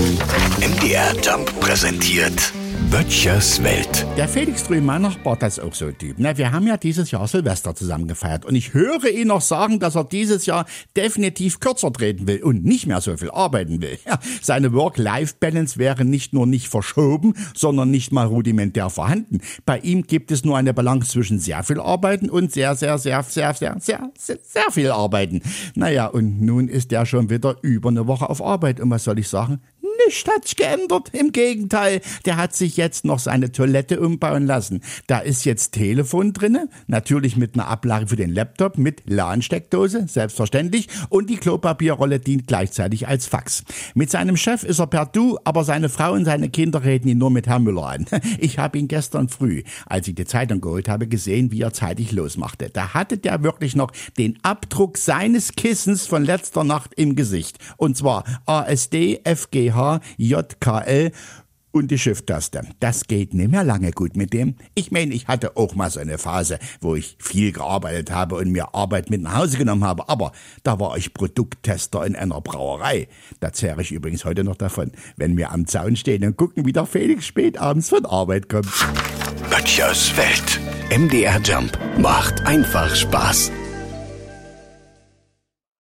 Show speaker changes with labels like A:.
A: MDR Jump präsentiert Böttchers Welt.
B: Der Felix Drüben, mein Nachbar, das ist auch so ein Typ. Na, wir haben ja dieses Jahr Silvester zusammen gefeiert und ich höre ihn noch sagen, dass er dieses Jahr definitiv kürzer treten will und nicht mehr so viel arbeiten will. Ja, seine Work-Life-Balance wäre nicht nur nicht verschoben, sondern nicht mal rudimentär vorhanden. Bei ihm gibt es nur eine Balance zwischen sehr viel Arbeiten und sehr, sehr, sehr, sehr, sehr, sehr, sehr, sehr viel Arbeiten. Naja, und nun ist er schon wieder über eine Woche auf Arbeit und was soll ich sagen? Nichts hat sich geändert. Im Gegenteil, der hat sich jetzt noch seine Toilette umbauen lassen. Da ist jetzt Telefon drinne, natürlich mit einer Ablage für den Laptop, mit LAN-Steckdose, selbstverständlich, und die Klopapierrolle dient gleichzeitig als Fax. Mit seinem Chef ist er per Du, aber seine Frau und seine Kinder reden ihn nur mit Herr Müller an. Ich habe ihn gestern früh, als ich die Zeitung geholt habe, gesehen, wie er zeitig losmachte. Da hatte der wirklich noch den Abdruck seines Kissens von letzter Nacht im Gesicht. Und zwar ASD, FGH, JKL und die Shift-Taste. Das geht nicht mehr lange gut mit dem. Ich meine, ich hatte auch mal so eine Phase, wo ich viel gearbeitet habe und mir Arbeit mit nach Hause genommen habe, aber da war ich Produkttester in einer Brauerei. Da zehre ich übrigens heute noch davon, wenn wir am Zaun stehen und gucken, wie der Felix spät abends von Arbeit kommt.
A: Böttchers Welt. MDR Jump macht einfach Spaß.